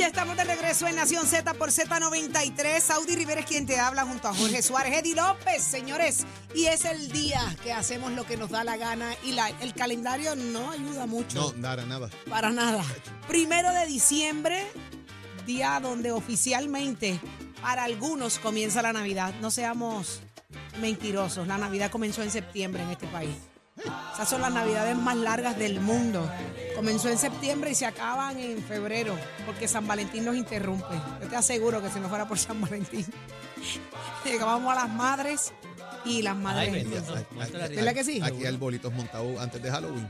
Ya estamos de regreso en Nación Z por Z93. Saudi Rivera es quien te habla junto a Jorge Suárez, Eddie López, señores. Y es el día que hacemos lo que nos da la gana y la- el calendario no ayuda mucho. No, nada, nada. Para nada. Primero de diciembre, día donde oficialmente para algunos comienza la Navidad. No seamos mentirosos. La Navidad comenzó en septiembre en este país. Esas son las navidades más largas del mundo. Comenzó en septiembre y se acaban en febrero, porque San Valentín nos interrumpe. Yo te aseguro que si no fuera por San Valentín, llegábamos a las madres y las madres. bendito. ¿Verdad que sí? Aquí hay bolitos montados antes de Halloween.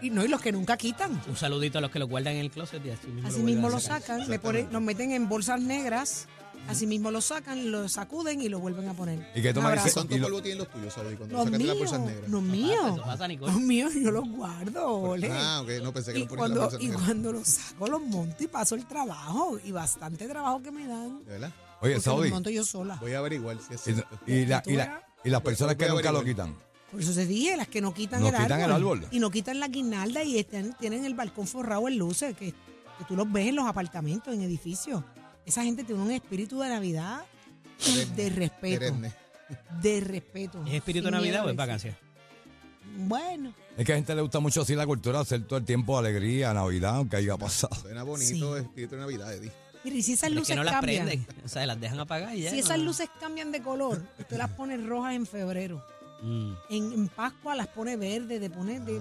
y no, y los que nunca quitan. Un saludito a los que lo guardan en el closet y así mismo Así lo mismo lo sacan, ponen, los meten en bolsas negras, así mismo lo sacan, lo sacuden y lo vuelven a poner. ¿Y qué Un toma abrazo. ese- ¿Cuánto y lo- polvo tienen los tuyos, Saudi, cuando Los sacaste las míos, bolsas negras? los míos, Eso pasa, Nicole. los míos, yo los guardo, ole. Ah, ok, no pensé que Y lo ponían en las cuando, bolsas y negras. cuando los saco, los monto y paso el trabajo. Y bastante trabajo que me dan. ¿De verdad? Oye, Porque los Saudi, monto yo sola. Voy a averiguar si es y, cierto. y la- ¿Tú y la- y las personas que Voy a nunca lo averiguar. quitan. Por eso te dije, las que no quitan, No el, quitan el árbol, árbol. Y no quitan la guirnalda y están, tienen el balcón forrado en luces, que, que tú los ves en los apartamentos, en edificios. Esa gente tiene un espíritu de Navidad de respeto. Perenne. De respeto. ¿Es espíritu de Sin Navidad miedo o a es decir. vacancia? Bueno, Es que a gente le gusta mucho así la cultura, hacer todo el tiempo alegría, Navidad, aunque haya pasado. Suena bonito espíritu de Navidad, Eddie. mire, y si esas Es luces que no las cambian. prenden. O sea, las dejan apagar y ya. Si no- esas luces cambian de color, usted las pone rojas en febrero. Mm. En, en Pascua las pone verde, de pone de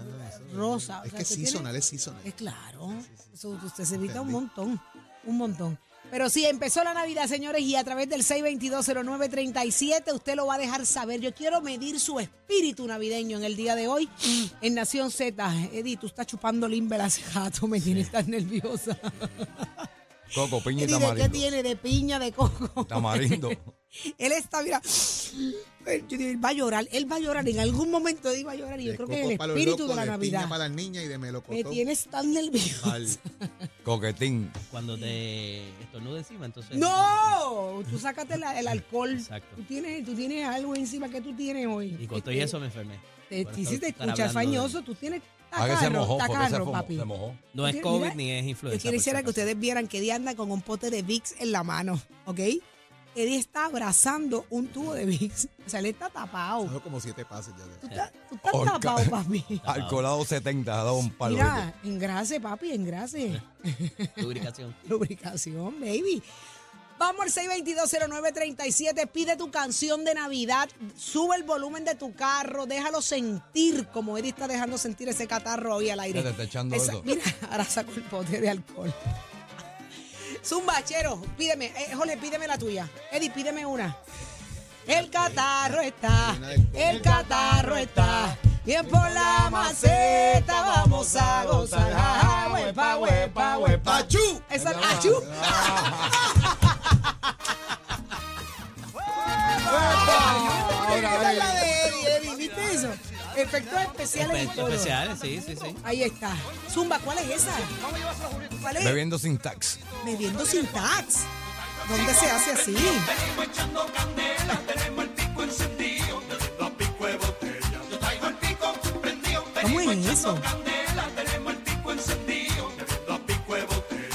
rosa. O Es sea, que tiene- seasonal, es seasonal. Es claro. Eso usted se evita un montón. Un montón. Pero sí, empezó la Navidad, señores, y a través del 6220937 usted lo va a dejar saber. Yo quiero medir su espíritu navideño en el día de hoy en Nación Z. Eddie, tú estás chupando limber hace rato, me tienes tan nerviosa. Coco, piña y ¿de qué tamarindo. tiene? De piña, de coco. Tamarindo. Él está, mira, él, yo digo, él va a llorar, él va a llorar, en algún momento Eddie va a llorar y yo De creo que es el espíritu de la Navidad. para las niñas y de Me tienes tan nervioso. Al- Coquetín. Cuando te estornuda encima, entonces. No, tú sácate la- el alcohol. Exacto. Tú tienes, tú tienes algo encima que tú tienes hoy. Y con todo y eso me enfermé. Te, Por te, si estar- te estar escuchas de- fañoso, tú tienes A que se tacarro, mojó, se, tacarro, fumó, papi. se mojó. No es COVID mira, ni es influenza. Yo quisiera que ustedes vieran que Eddie anda con un pote de Vicks en la mano, ¿ok? Eddie está abrazando un tubo de Vicks. O sea, él está tapado. Dejó como siete pases ya. Tú estás, tú estás Orca. tapado, papi. Alcoholado 70, ha dado un palo. Mira, engrase, papi, engrase. Lubricación. Lubricación, baby. Vamos al 6220937, pide tu canción de Navidad, sube el volumen de tu carro, déjalo sentir como Eddie está dejando sentir ese catarro hoy al aire. Ya te está echando Esa- eso. Mira, ahora saco el pote de alcohol. Zumbachero, pídeme, eh, Jole, pídeme la tuya. Eddie, pídeme una. El catarro está, el catarro está. Bien por la maceta, vamos a gozar. Ah, Huepa, huepa, huepa. ¡Achú! Esa, achú. Esa es Efectos especiales Efectos especiales, sí, sí, sí. Ahí está. Zumba, ¿cuál es esa? ¿Cuál es? Bebiendo sin tax. Bebiendo sin tax. ¿Dónde se hace así? ¿Cómo es eso?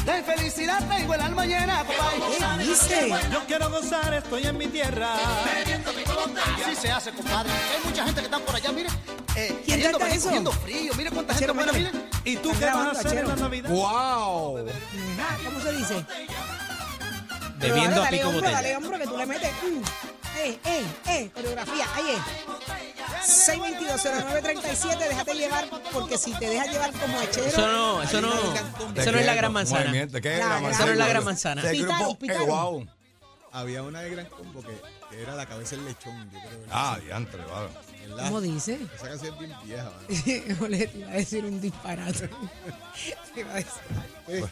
De felicidad tengo el alma llena. ¿Qué dice? Yo quiero gozar, estoy en mi tierra. Se hace, compadre. Hay mucha gente que está por allá, mire. Eh, ¿Quién queriendo canta venir eso? cogiendo frío. Mire cuánta Achero, gente mire. ¿Y tú qué vas a en la. Navidad? ¡Wow! ¿Cómo se dice? Bebiendo a dale, pico hombro, botella. dale, hombro, que tú le metes. mm, eh, eh, eh, coreografía, ahí es. 6220937, déjate llevar, porque si te dejas llevar como hechero. Eso no, eso no. ¿De Eso no es la gran manzana. Eso no es la gran manzana. Pitaron, eh, pitaron. wow. Había una de Gran Combo que, que era la cabeza del lechón, yo creo. Ah, diantre, vale. ¿verdad? ¿Cómo dice? Esa canción es bien vieja. Jole, te iba a decir un disparate. Te iba a decir.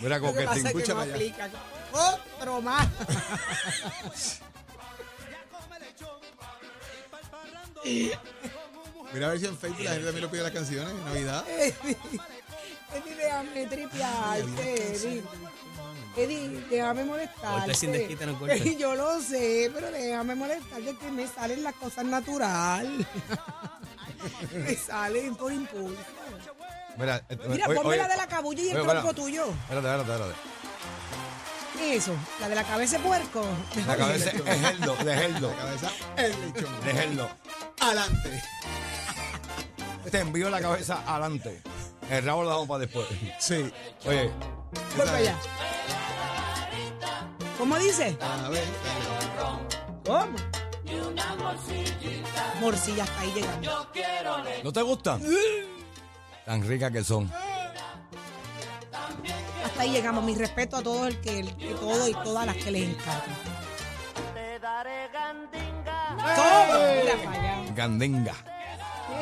Mira, Lo que pasa coquetín. es que escúchame no allá. Otro más. Mira a ver si en Facebook la gente también lo pide las canciones en Navidad. Eddie, déjame tripearte, Eddie. Eddie, déjame golpe. Yo lo sé, pero déjame molestarte que me salen las cosas natural. me salen por impulso. Mira, eh, Mira, ponme la de la cabulla y el oye, tronco tuyo. Espérate, espérate, espérate. ¿Qué es eso? La de la cabeza de puerco. La cabeza es geldo, de geldo, La cabeza, el lechón. de geldo. Adelante. Te envío la cabeza adelante. El rabo lo damos para después. Sí. Oye, Voy para allá. ¿Cómo dice? A ver. ¿Cómo? Morcilla hasta ahí llegando. ¿no te gustan? Tan ricas que son. Hasta ahí llegamos. Mi respeto a todo el que, el que todo y todas las que les encanta. ¿Cómo? Mira para allá. Gandinga.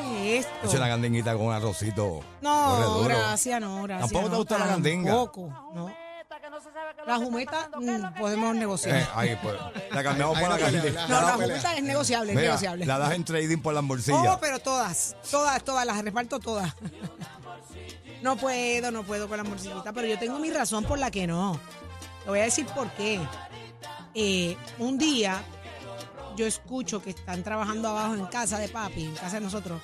¿Qué es esto? Es una gandinguita con un arrocito. No, gracias, no, gracias. ¿Tampoco te no, gusta la gandinga? Tampoco, no. La jumeta mm, podemos negociar. Eh, ahí, pues. La cambiamos por la gandinga. no, la jumeta es negociable, es Mira, negociable. la das en trading por las morcillas. Oh, pero todas, todas, todas, las reparto todas. No puedo, no puedo con la morcillita, pero yo tengo mi razón por la que no. Te voy a decir por qué. Eh, un día yo escucho que están trabajando abajo en casa de papi, en casa de nosotros,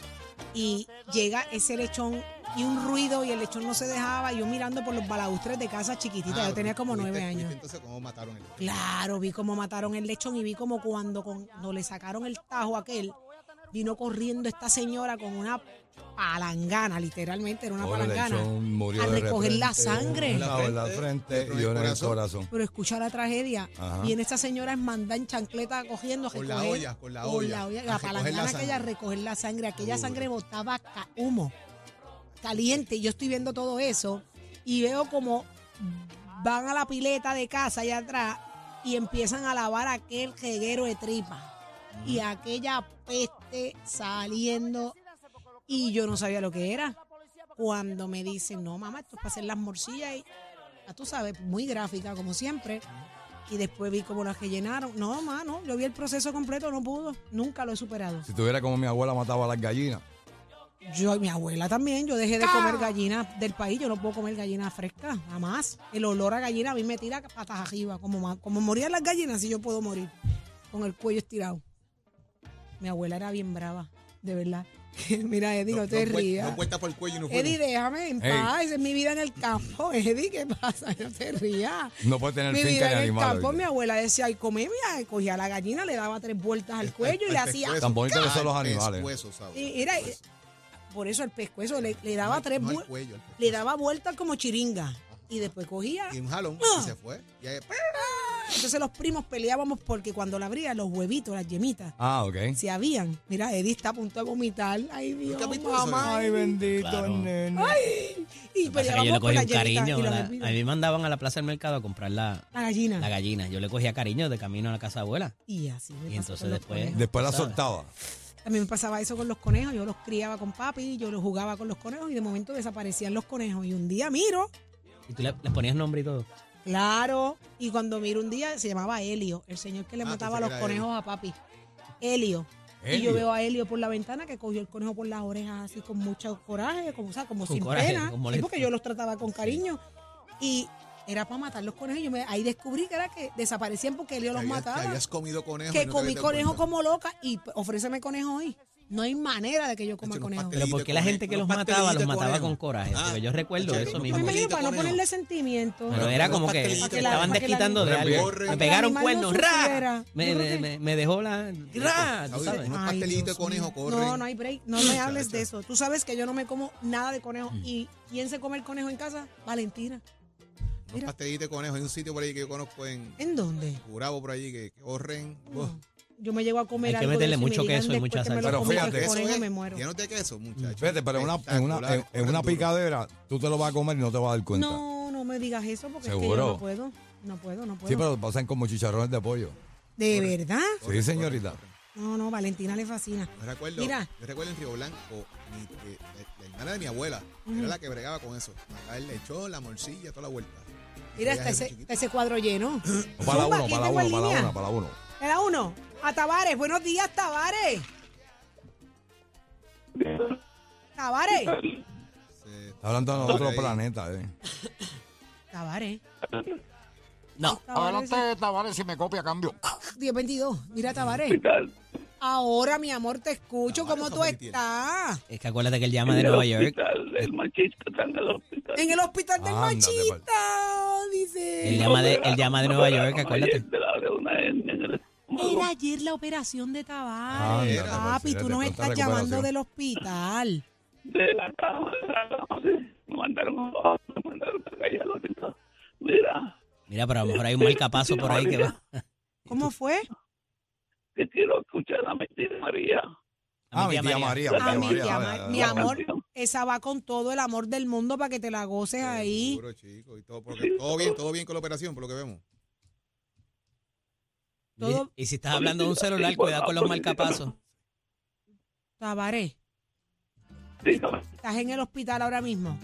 y llega ese lechón y un ruido y el lechón no se dejaba, y yo mirando por los balaustres de casa chiquitita, Ah, yo tenía como ¿viste- nueve años. Entonces, ¿cómo mataron el Claro, vi cómo mataron el lechón y vi como cuando, cuando le sacaron el tajo a aquel, vino corriendo esta señora con una palangana, literalmente era una Pobre palangana, a recoger la sangre. en la frente otro y en el en corazón. corazón. Pero escucha la tragedia. Ajá. Viene esta señora es manda en chancleta cogiendo Con la olla, con la con olla, la, olla, la recoger la palangana aquella recoger la sangre. Aquella sangre botaba ca- humo caliente. Y Yo estoy viendo todo eso y veo como van a la pileta de casa allá atrás y empiezan a lavar aquel jeguero de tripa. Y aquella peste saliendo. Y yo no sabía lo que era. Cuando me dicen, no, mamá, esto es para hacer las morcillas. Y, ya tú sabes, muy gráfica, como siempre. Y después vi cómo las rellenaron. No, mano, yo vi el proceso completo, no pudo. Nunca lo he superado. Si tuviera como mi abuela mataba a las gallinas. Yo y mi abuela también, yo dejé de comer gallinas del país, yo no puedo comer gallinas frescas, jamás. El olor a gallina a mí me tira patas arriba, como, como morían las gallinas, si yo puedo morir, con el cuello estirado. Mi abuela era bien brava, de verdad. Mira, Eddie, no, te rías. dos vueltas por el cuello y no. Eddie, déjame en paz, esa es mi vida en el campo. Eddie, ¿qué pasa? No te rías. No puede tener Mi finca vida en el animales. campo, mi abuela decía, ay, come, mira, cogía a la gallina, le daba tres vueltas al cuello y le hacía... Tan bonitos que son los Ah, animales. pescuezo, ¿sabes? Y mira, eh, por eso el pescuezo le, le daba tres No el vueltas. Le daba vueltas como chiringa. Y después cogía. Y un jalón Ah. y se fue. Y ahí, Entonces los primos peleábamos porque cuando la abría, los huevitos, las yemitas, Ah, ok. se habían. Mira, Eddie está a punto de vomitar. Ay, Dios, ¿Nunca has visto eso, mamá. Ay, bendito Claro. nene. Y Lo que pasa es que peleábamos yo le por cogí las un yemitas cariño. y los la- hervidos. a mí me mandaban a la plaza del mercado a comprar la, La gallina. la gallina. Yo le cogía cariño de camino a la casa de abuela. Y así me Y pasó entonces con los después- conejos. Después la ¿Sabes? soltaba. A mí me pasaba eso con los conejos. Yo los criaba con papi, yo los jugaba con los conejos y de momento desaparecían los conejos. Y un día miro, Y tú le, les ponías nombre y todo. Claro, y cuando miro un día se llamaba Helio, el señor que le Ah, mataba pensé los que era conejos a papi. Helio. Y Helio. yo veo a Helio por la ventana que cogió el conejo por las orejas así con mucho coraje, como, o sea, como Con sin coraje, pena. con Sí, molestia. porque yo los trataba con cariño. Y era para matar los conejos. Yo me- ahí descubrí que era que desaparecían porque Helio los habías, mataba. habías comido conejo. y Que no te comí habías dado conejo cuenta. como loca y p- ofréceme conejo hoy. No hay manera de que yo coma Hecho, conejo. Pero ¿por qué la gente que los mataba los mataba conejo. con coraje? Ah, Porque yo recuerdo eso Me mismo. imagino pastelito para no ponerle sentimiento. Pero era como que estaban desquitando de algo. Me pegaron cuernos, no ¡ra! Me, dejó la... ¡ra! ¿Tú sabes? Unos Ay, pastelitos de conejo corren. No, no hay break. No me hables de eso. Tú sabes que yo no me como nada de conejo. ¿Y quién se come el conejo en casa? Valentina. Unos pastelitos de conejo. Hay un sitio por ahí que yo conozco en ¿En dónde? Curabo por allí que, que corren. Yo me llego a comer Hay que algo de meterle eso y me mucho digan queso y después mucha que me lo salsa. Pero comí fíjate, Eso es me muero. llenos de queso, muchachos. Fíjate, pero en una, en una, en, en una picadera, tú te lo vas a comer y no te vas a dar cuenta. No, no me digas eso porque es que no puedo. No puedo, no puedo. Sí, pero pasan como chicharrones de pollo. ¿De verdad? Sí, señorita. No, no, Valentina le fascina. Yo recuerdo, Mira. yo recuerdo en Río Blanco, mi- eh, la, la hermana de mi abuela, era la que bregaba con eso. Matar el lechón, la morcilla, toda la vuelta. Y Mira, ella está desde ese, chiquita. está ese cuadro lleno. Para la Zumba, uno, ¿quién para la tengo en uno, para la línea? uno, para la uno. Era uno. A Tavares. Buenos días, Tavares. Tavares, Se- Está hablando de otro planeta, eh. Tavares. No. Tavares. Tavares, si me copia, cambio. 1022. Mira, Tavares. Ahora, mi amor, te escucho. ¿Cómo tú estás? Es que acuérdate que él llama de Nueva York. En el hospital del Ándate, machista, Él dice. llama de, él llama de Nueva York, acuérdate. Era ayer la operación de Tavares. Ándate, Papi, por tú nos estás llamando del hospital. de la cama, de la cama, sí. Me mandaron abajo, me mandaron para allá al hospital. Mira, Mira, pero a lo mejor hay un marcapaso por ahí que va. ¿Cómo fue? que quiero escuchar la mentira María. Ah, mi tía María. Ah, mi María, tía dale, Ma- dale, mi amor, esa va con todo el amor del mundo para que te la goces ahí. Seguro, chico, y todo, porque todo bien, todo bien con la operación, por lo que vemos. Todo- Y si estás hablando de un celular, cuidado con los marcapasos. Dígame. estás en el hospital ahora mismo.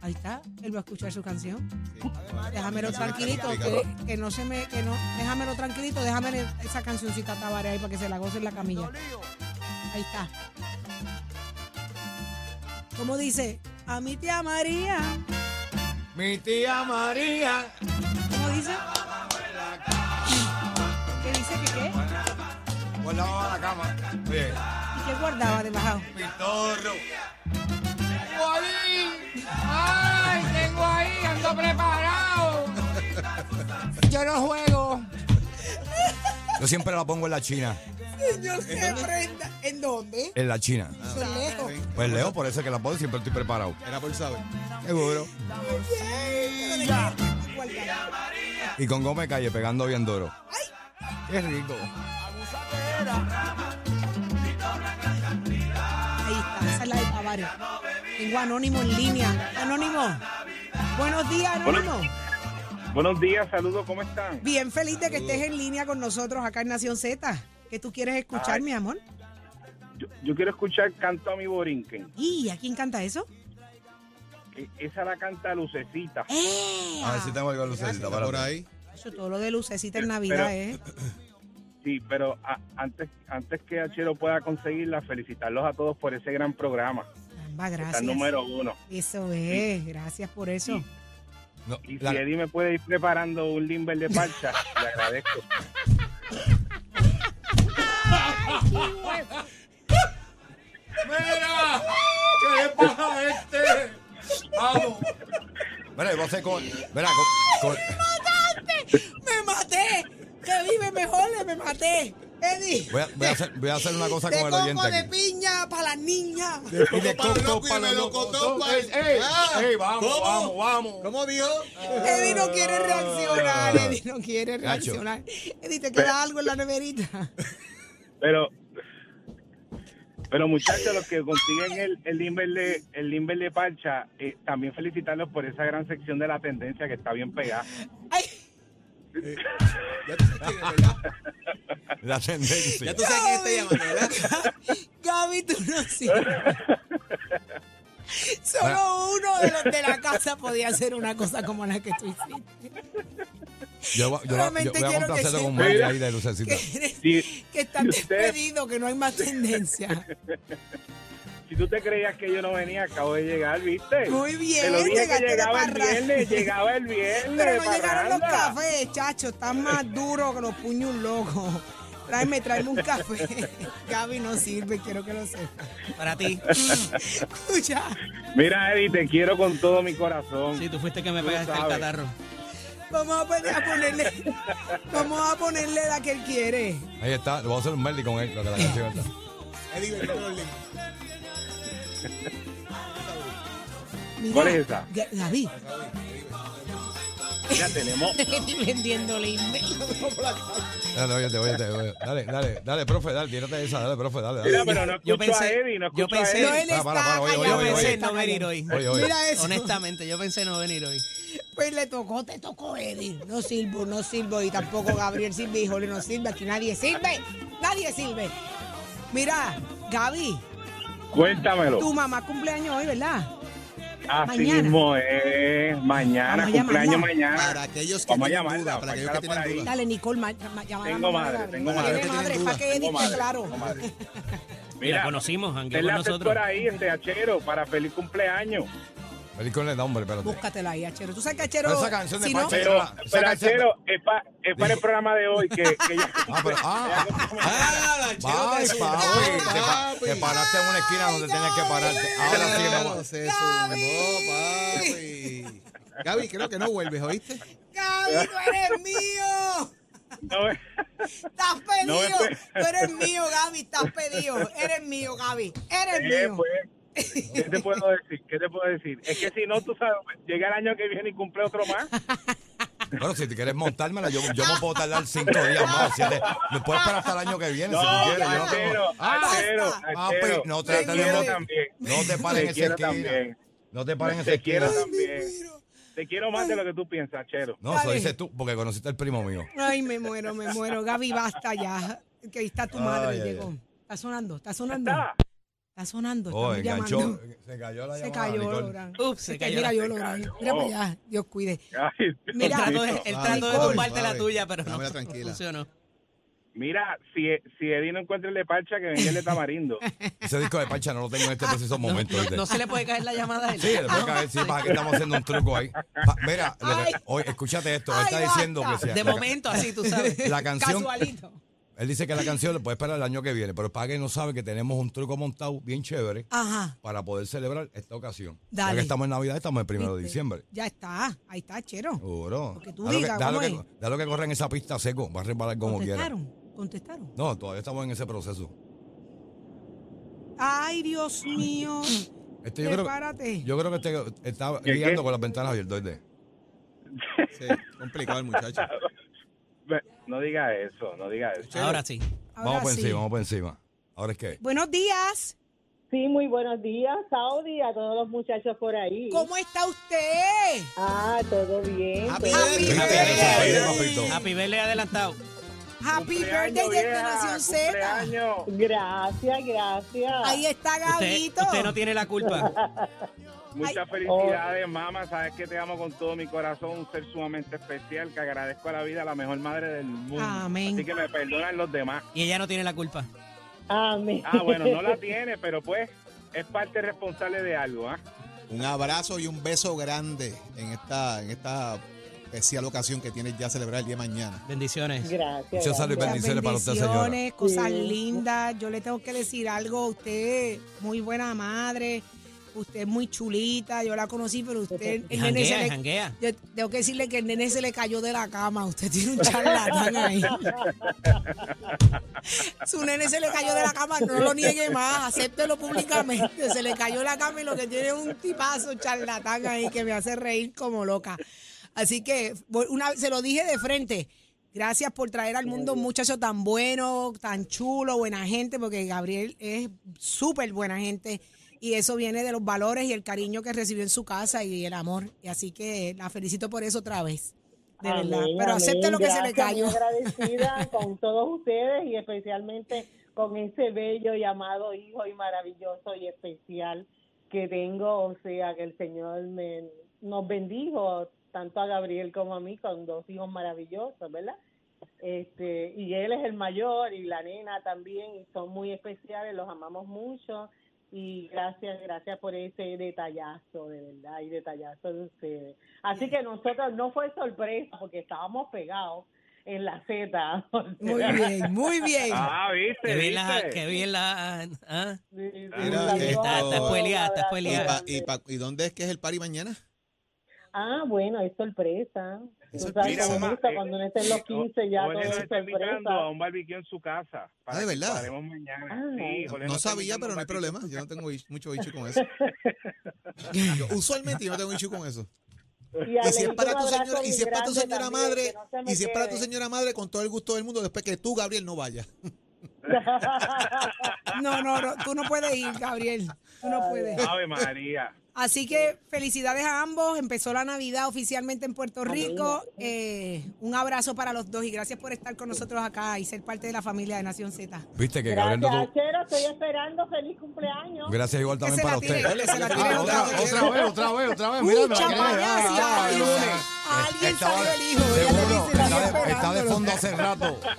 Ahí está, él va a escuchar su canción. Sí. Déjamelo tranquilito, que, que no se me, que no, déjamelo tranquilito, déjame esa cancioncita Tavares ahí para que se la goce en la camilla. Ahí está. ¿Cómo dice? A mi tía María. Mi tía María. ¿Cómo dice? ¿Qué dice que qué? Guardaba la cama. Oye, ¿Y qué guardaba debajo? mi torro. ¡Ay, tengo ahí! ¡Ando preparado! Yo no juego. Yo siempre la pongo en la China. Señor, se prenda. ¿En dónde? En la China. Es lejos. Pues Leo, por eso es que la pongo siempre estoy preparado. Era por saber. Seguro. Y con Gómez Calle pegando bien duro. Qué rico. Ahí está, esa es la de Tavares. Tengo Anónimo en línea. Anónimo. Buenos días, Anónimo. Buenos días, saludos, ¿cómo están? Bien feliz de que estés en línea con nosotros acá en Nación Z. ¿Qué tú quieres escuchar, Ay. mi amor? Yo, yo quiero escuchar Canto a mi Borinquen. ¿Y a quién canta eso? E- Esa la canta Lucecita. ¡Eh! A ver si tengo algo lucecita para por ahí. Eso, todo lo de lucecita en Navidad, ¿eh? Sí, pero a- antes antes que Achero pueda conseguirla, felicitarlos a todos por ese gran programa. Está gracias. el número uno. Eso es, gracias por eso. No, Y la- si Eddie me puede ir preparando un limber de parcha, le agradezco. ¡Mira! ¿Qué le pasa a este? ¡Vamos! Mira, hacer con. Mira, con. con- ¡Me maté! ¡Que vive mejor! ¡Me maté! Eddie. voy, a, voy, a hacer, voy a hacer una cosa de con el coco oyente de aquí. piña para las niñas. Y de Coco para coco loco y de para los melocotón locos. para- ¡Ey, ey! Ah, vamos, ¿cómo? vamos, vamos! ¿Cómo dijo? Eddie no quiere reaccionar. Eddie no quiere reaccionar. Eddie, ¿te queda algo en la neverita? Pero, pero muchachos, los que consiguen el, el limber de, el limber de parcha, eh, también felicitarlos por esa gran sección de la tendencia que está bien pegada. Ay, Ya tú sabes, ¿verdad? La tendencia. Ya tú sabes quién está llamando, ¿verdad? Gaby, tú no sirves. Solo uno de los de la casa podía hacer una cosa como la que tú hiciste. Yo, yo, yo, voy a complacerlo con ahí de lucecita. Que, eres- que estás usted- despedido, que no hay más tendencia. Si tú te creías que yo no venía, acabo de llegar, ¿viste? Muy bien, Te lo dije que llegaste de llegaba el viernes, llegaba el viernes. Pero no llegaron los cafés, chacho. Están más duros que los puños locos. Tráeme, tráeme un café. Gaby no sirve, quiero que lo sepas. Para ti. Escucha. Mira, Eddie, te quiero con todo mi corazón. Sí, tú fuiste que me Tú pegaste el catarro. Vamos a, poner- a ponerle, vamos a ponerle la que él quiere. Ahí está, le voy a hacer un melody con él, lo que la canción está. Eddie, Mira, ¿Cuál es esa? Gaby. Ya tenemos. Estoy vendiéndole Dale, óyete, óyete, óyete. Dale, dale, dale, profe, dale, tírate esa, dale, profe, dale, Mira, dale. pero no Yo escucho a pensé- Eddie, no yo escucho a pensé- Eddie. No, él Para, está para, para, oye, callado, oye, Yo oye, pensé no venir hoy. Oye, oye. Mira eso. Honestamente, yo pensé no venir hoy. Pues le tocó, te tocó Eddie. No sirvo, no sirvo. Y tampoco Gabriel sirve, híjole, no sirve. Aquí nadie sirve. Nadie sirve. Mira, Gaby, Cuéntamelo. tu mamá cumpleaños hoy, ¿verdad? Así Mañana. mismo es. Mañana, cumpleaños mañana. Para aquellos que Vamos a tienen llamarla, para aquellos que tienen. Dale, Nicole, ma- Tengo madre, Gabriel. tengo Tiene madre. madre, Tengo para que edite, madre, claro. madre. Y la conocimos, denle con nosotros. por ahí, este Achero, para feliz cumpleaños. Feliz con el nombre, espérate. Búscatela ahí, Achero. Tú sabes que Achero. Pero esa canción de si no, Pache- Pero, Esa pero canción- Achero, es, pa- es para el programa de hoy, que, que ya... Ah, pero, ah, Ah, la chica Ay, papi, te, pa- te paraste en una esquina donde tenías que pararte. Ahora sí que me Claro, se sumó, papi. Gaby, creo que no vuelves, ¿oíste? Gaby, tú eres mío. No, Estás No, pedido. Tú eres mío, Gaby. Estás pedido. Eres mío, Gaby. Eres eh, mío. pues, ¿Qué te puedo decir? ¿Qué te puedo decir? Es que si no, tú sabes, llega el año que viene y cumple otro más. Bueno, si te quieres montármela, yo, yo me puedo tardar cinco días más. siete. Me puedes esperar hasta el año que viene No, si tú quieres. Yo no tengo... Achero, Papi, Achero. no te trates de quiero montar- también. No te pares en Te esa esquina. No te pares en esa Te quiero esquina. también. Te quiero más de lo que tú piensas, Achero. No, eso dices tú, porque conociste al primo mío. Ay, me muero, me muero. Gaby, basta ya. Que ahí está tu madre. Ay, ay, llegó. ay. Está sonando, está sonando. ¿Está? Está sonando. Oh, estamos enganchó. llamando. Se cayó la Se llamada, cayó, Nicole. Ups, se cayó Mira, yo, se Lorán. cayó. Mira para allá. Dios cuide. Ay, Él Mira. Suave, trató de tumbarte la tuya, pero no, tranquila. funcionó. Mira, si, si Eddie no encuentra el de parcha, que venga el de tamarindo. Ese disco de Pancha no lo tengo en este preciso momento. no- se le puede caer la llamada a él. Sí, le puede caer, sí, para que estamos haciendo un truco ahí. Pa- mira, lo que- Ay. oye, escúchate esto. Ay, está diciendo que si De la, momento, así, tú sabes. la canción, Casualito. Él dice que la canción le puede esperar el año que viene, pero para que no sabe que tenemos un truco montado bien chévere Ajá. para poder celebrar esta ocasión. Ya Dale. que estamos en Navidad, estamos el primero de ¿Viste? diciembre. Ya está. Ahí está, Chero. Seguro. Lo que tú Déjalo digas, déjalo ¿cómo que, que corra en esa pista seco, va a resbalar como quiera. Contestaron. Contestaron. No, todavía estamos en ese proceso. Ay, Dios mío. Este, yo, creo, Prepárate. yo creo que este está ¿Qué, guiando con las ventanas abiertas. Sí, complicado el muchacho. No diga eso, no diga eso. Ahora sí. Ahora Vamos por sí. encima, vamos por encima. Ahora es que. Buenos días. Sí, muy buenos días, Saudi, a todos los muchachos por ahí. ¿Cómo está usted? Ah, todo bien. Happy todo birthday. bien. Papito. Happy birthday adelantado. Happy birthday de Nación Z. Gracias, gracias. Ahí está Usted, Gabito. usted no tiene la culpa. Muchas felicidades, mamá. Sabes que te amo con todo mi corazón. Un ser sumamente especial que agradezco a la vida, la mejor madre del mundo. Amén. Así que me perdonan los demás. Y ella no tiene la culpa. Amén. Ah, bueno, no la tiene, pero pues es parte responsable de algo, ¿ah? Un abrazo y un beso grande en esta, en esta especial ocasión que tienes ya a celebrar el día de mañana. Bendiciones. Gracias. Muchas salud y bendiciones para usted, señora. Bendiciones, cosas Sí. lindas. Yo le tengo que decir algo. Usted, muy buena madre. Usted es muy chulita. Yo la conocí, pero usted, el nene se le, janguea. yo tengo que decirle que el nene se le cayó de la cama. Usted tiene un charlatán ahí. Su nene se le cayó de la cama, no lo niegue más, acéptelo públicamente. Se le cayó la cama y lo que tiene es un tipazo charlatán ahí que me hace reír como loca. Así que una, se lo dije de frente. Gracias por traer al mundo un muchacho tan bueno, tan chulo, buena gente, porque Gabriel es súper buena gente y eso viene de los valores y el cariño que recibió en su casa y el amor. Y así que la felicito por eso otra vez. De Amén, verdad. Pero amén. acepte lo que se le cayó. muy agradecida con todos ustedes y especialmente con ese bello llamado hijo y maravilloso y especial que tengo. O sea, que el Señor me, nos bendijo tanto a Gabriel como a mí con dos hijos maravillosos, ¿verdad? Este, y él es el mayor y la nena también y son muy especiales, los amamos mucho y gracias, gracias por ese detallazo, de verdad, y detallazo de ustedes. Así que nosotros no fue sorpresa porque estábamos pegados en la Z. Muy bien, muy bien. Ah, viste, Qué bien la... Qué bien la ah. Mira, Está, esto- está spoileada, está ¿Y, pa- y pa- ¿Y dónde es que es el party mañana? Ah, bueno, es sorpresa. Es Tú sorpresa. sabes cómo Mira, es esto, eh, cuando uno está en los 15 ya Jorge todo es está invitando a un barbecue en su casa. Para Ah, ¿de verdad? mañana. Ah. Sí, No está sabía, pero no hay problema. Yo no tengo mucho issue con eso. Yo, usualmente yo no tengo issue con eso. Y, Y si es para tu señora, y si es para tu señora también, madre, no y si es para tu señora madre, con todo el gusto del mundo, después que tú, Gabriel, no vayas. No, no, no, tú no puedes ir, Gabriel. Tú no puedes. Ave María. Así que felicidades a ambos. Empezó la Navidad oficialmente en Puerto Rico. Eh, un abrazo para los dos y gracias por estar con nosotros acá y ser parte de la familia de Nación Z. Viste que Gabriel no. Estoy esperando. Feliz cumpleaños. Gracias igual también para usted. otra, vez. otra vez, otra vez, otra vez. Mira, me Mucha sa- a alguien salió el hijo, está, de, esperándolo. está de fondo hace rato.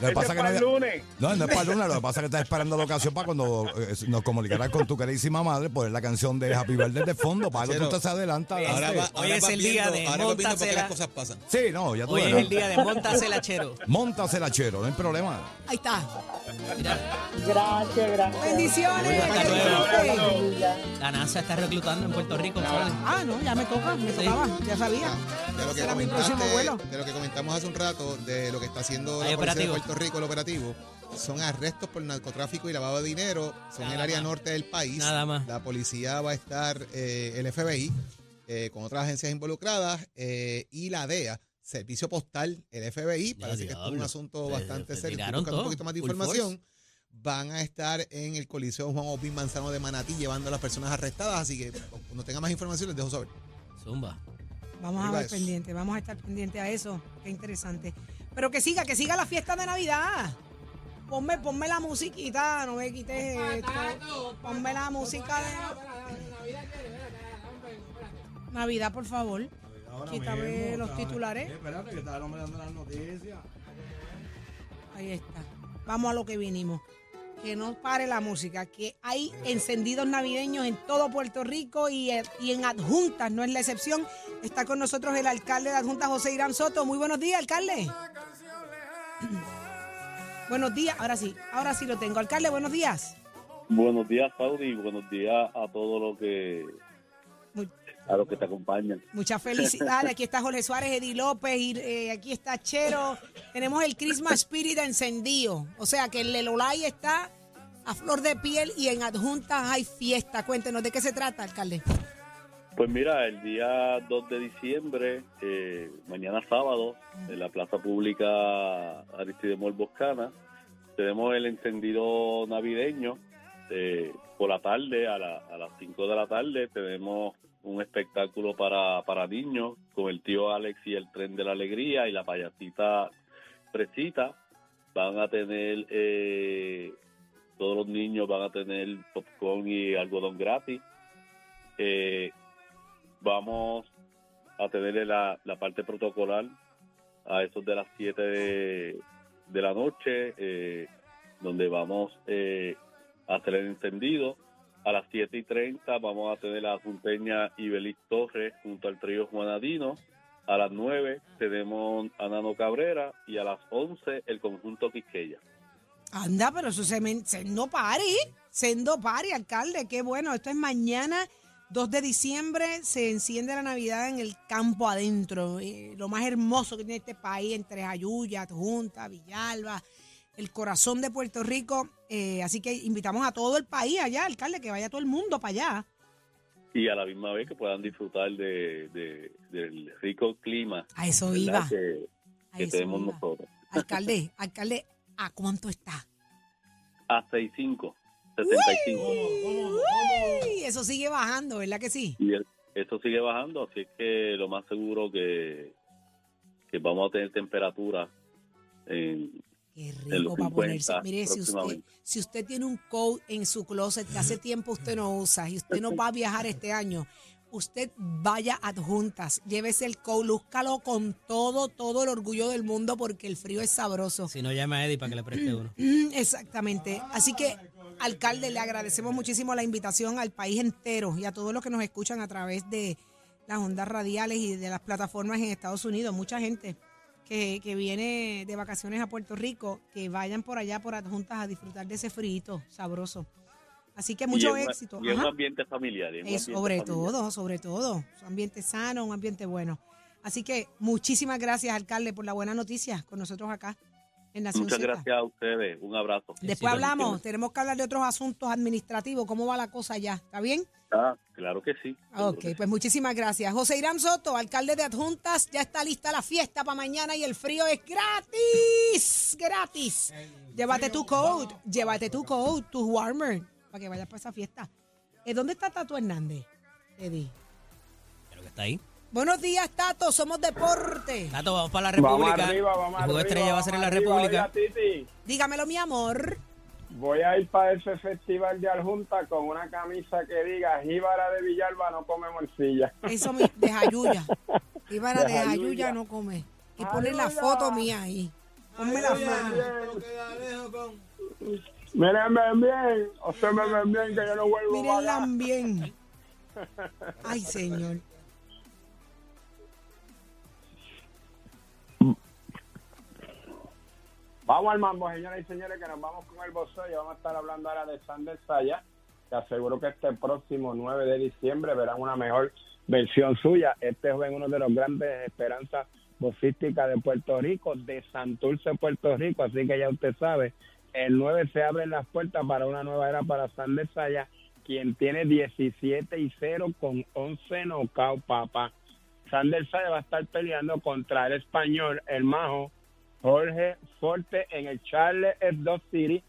Lo que pasa que no, el había- lunes. no, no es para el lunes, lo que pasa es que estás esperando la ocasión para cuando eh, nos comunicarás con tu queridísima madre, poner la canción de Happy Birthday de fondo, para que tú Chero, te se adelanta. Ahora va, Hoy ahora es vas el día viendo- de ahora vas viendo por qué las cosas pasan. Sí, no, ya tú Hoy es verás. el día de Montasela Chero. Móntase la chero, no hay problema. Ahí está. Mira, Gracias, gracias. Bendiciones. Que la NASA está reclutando en Puerto Rico, ¿sabes? Ah, no, ya me toca, me Sí. tocaba, ya sabía. De lo, que Será mi próximo vuelo. de lo que comentamos hace un rato, de lo que está haciendo Hay la Policía de operativo. Puerto Rico, el operativo, son arrestos por narcotráfico y lavado de dinero, son en el Nada área más. norte del país. Nada más. La policía va a estar, eh, el FBI, eh, con otras agencias involucradas, eh, y la DEA, Servicio Postal, el FBI, Ya, parece que esto es un diablo. asunto Se- bastante se serio, estoy tiraron buscando un todo, poquito más de full información. Van a estar en el Coliseo Juan Opín Manzano de Manatí llevando a las personas arrestadas, así que cuando tenga más información les dejo saber. Zumba. Vamos a Arriba ver eso. pendiente, vamos a estar pendiente a eso. Qué interesante. Pero que siga, que siga la fiesta de Navidad. Ponme, ponme la musiquita, no me quites esto. Ponme la música de Navidad, por favor. Quítame los titulares. Espérate, que está el hombre dando las noticias. Ahí está. Vamos a lo que vinimos. Que no pare la música, que hay encendidos navideños en todo Puerto Rico y, eh, y en Adjuntas, no es la excepción. Está con nosotros el alcalde de Adjuntas, José Irán Soto. Muy buenos días, alcalde. buenos días, ahora sí, ahora sí lo tengo. Alcalde, buenos días. Buenos días, Saudi, buenos días a todos los que a los que te acompañan. Muchas felicidades. Aquí está Jorge Suárez, Eddie López, y eh, aquí está Chero. Tenemos el Christmas Spirit encendido. O sea que el Lelolay está a flor de piel y en adjuntas hay fiesta. Cuéntenos de qué se trata, alcalde. Pues mira, el día 2 de diciembre, eh, mañana sábado, en la Plaza Pública Aristide Boscana, tenemos el encendido navideño. eh, por la tarde, a, la- a las 5 de la tarde, tenemos un espectáculo para, para niños con el tío Alex y el tren de la alegría y la payasita Fresita. Van a tener, eh, todos los niños van a tener popcorn y algodón gratis. Eh, vamos a tener la, la parte protocolar a eso de las 7 de, de la noche, eh, donde vamos eh, a hacer el encendido. A las 7 y 30 vamos a tener la junteña Ibelis Torres junto al trío Juanadino. A las 9 tenemos a Nano Cabrera y a las 11 el conjunto Quisqueya. Anda, pero eso se me, sendo pari, sendo pari, alcalde, qué bueno. Esto es mañana, 2 de diciembre, se enciende la Navidad en el campo adentro. eh, lo más hermoso que tiene este país, entre Ayuya, Junta, Villalba, el corazón de Puerto Rico. Eh, así que invitamos a todo el país allá, alcalde, que vaya todo el mundo para allá. Y a la misma vez que puedan disfrutar de, de- del rico clima A eso ¿verdad? iba. que, A que eso tenemos iba. nosotros. Alcalde, alcalde, ¿a cuánto está? A 65, 65. Uy, eso sigue bajando, ¿verdad que sí? Y el- esto sigue bajando, así es que lo más seguro que, que vamos a tener temperatura en, Qué rico para ponerse. 50 Mire, si usted, si usted tiene un coat en su closet que hace tiempo usted no usa y usted no va a viajar este año, usted vaya a adjuntas, llévese el coat, lúzcalo con todo, todo el orgullo del mundo porque el frío es sabroso. Si no, llama a Eddie para que le preste uno. Exactamente. Así que, alcalde, le agradecemos muchísimo la invitación al país entero y a todos los que nos escuchan a través de las ondas radiales y de las plataformas en Estados Unidos. Mucha gente que, que viene de vacaciones a Puerto Rico, que vayan por allá por adjuntas a disfrutar de ese frío sabroso. Así que mucho y en- éxito. Y en un ambiente familiar. un Es ambiente sobre familiar. todo, sobre todo. Un ambiente sano, un ambiente bueno. Así que muchísimas gracias, alcalde, por la buena noticia con nosotros acá en Nación Muchas Z. gracias a ustedes. Un abrazo. Después hablamos, tenemos que hablar de otros asuntos administrativos, cómo va la cosa ya, ¿está bien? Ah, claro que sí. Ok, pues muchísimas gracias. José Irán Soto, alcalde de Adjuntas, ya está lista la fiesta para mañana y el frío es gratis, gratis. Llévate tu coat, llévate tu coat, tu warmer, para que vayas para esa fiesta. Eh, ¿Dónde está Tato Hernández? Eddie. Creo que está ahí. Buenos días, Tato. Somos deporte. Tato, vamos para la Vamos República. arriba, vamos el juego arriba, estrella va a ser en la vamos arriba. República. Oiga, Dígamelo, mi amor. voy a ir para ese festival de Aljunta con una camisa que diga Jíbara de Villalba no come morcilla. Eso mi- de Jayuya. Ibarra de De Jayuya Jayuya. no come. Y poner la foto mía ahí. Ponme la mano. Miren, ven bien, o se me ven bien que yo no vuelvo Mírenla bien. Ay, señor. Vamos al mambo, señoras y señores, que nos vamos con el boxeo y vamos a estar hablando ahora de Sander Saya. Te aseguro que este próximo 9 de diciembre verán una mejor versión suya. Este es uno de los grandes esperanzas boxísticas de Puerto Rico, de Santurce, Puerto Rico. Así que ya usted sabe, el 9 se abren las puertas para una nueva era para Sander Saya, quien tiene 17 y 0 con 11 knockouts, papá. Sander Saya va a estar peleando contra el español, el majo, Jorge Forte en el Charles Hebdo City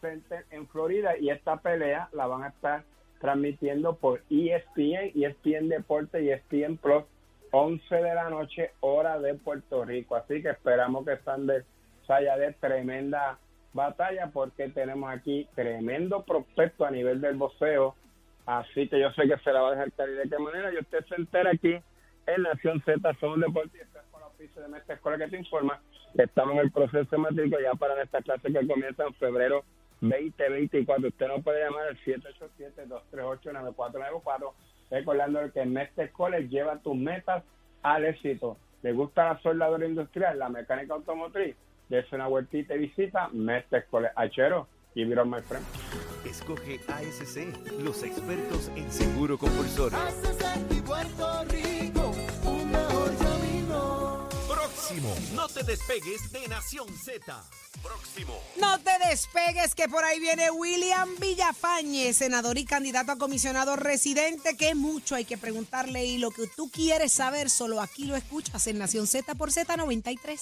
Center en Florida y esta pelea la van a estar transmitiendo por ESPN, ESPN Deporte y ESPN Plus 11 de la noche hora de Puerto Rico. Así que esperamos que Sander Saya de tremenda batalla porque tenemos aquí tremendo prospecto a nivel del boxeo. Así que yo sé que se la va a dejar caer de qué manera. Y usted se entera aquí en Nación Z, son la oficio de nuestra escuela que te informa que estamos en el proceso de matrícula ya para nuestra clase que comienza en febrero 2024. Usted nos puede llamar al 787-238-9494, recordando que en Mestre College lleva tus metas al éxito. ¿Le gusta la soldadura industrial, la mecánica automotriz? Dese una vueltita y visita Mestre College. Achero, y it my friend. Escoge ASC, los expertos en seguro compulsorio. Próximo. No te despegues de Nación Z. Próximo. No te despegues que por ahí viene William Villafañe, senador y candidato a comisionado residente, que mucho hay que preguntarle y lo que tú quieres saber solo aquí lo escuchas en Nación Z por Z93.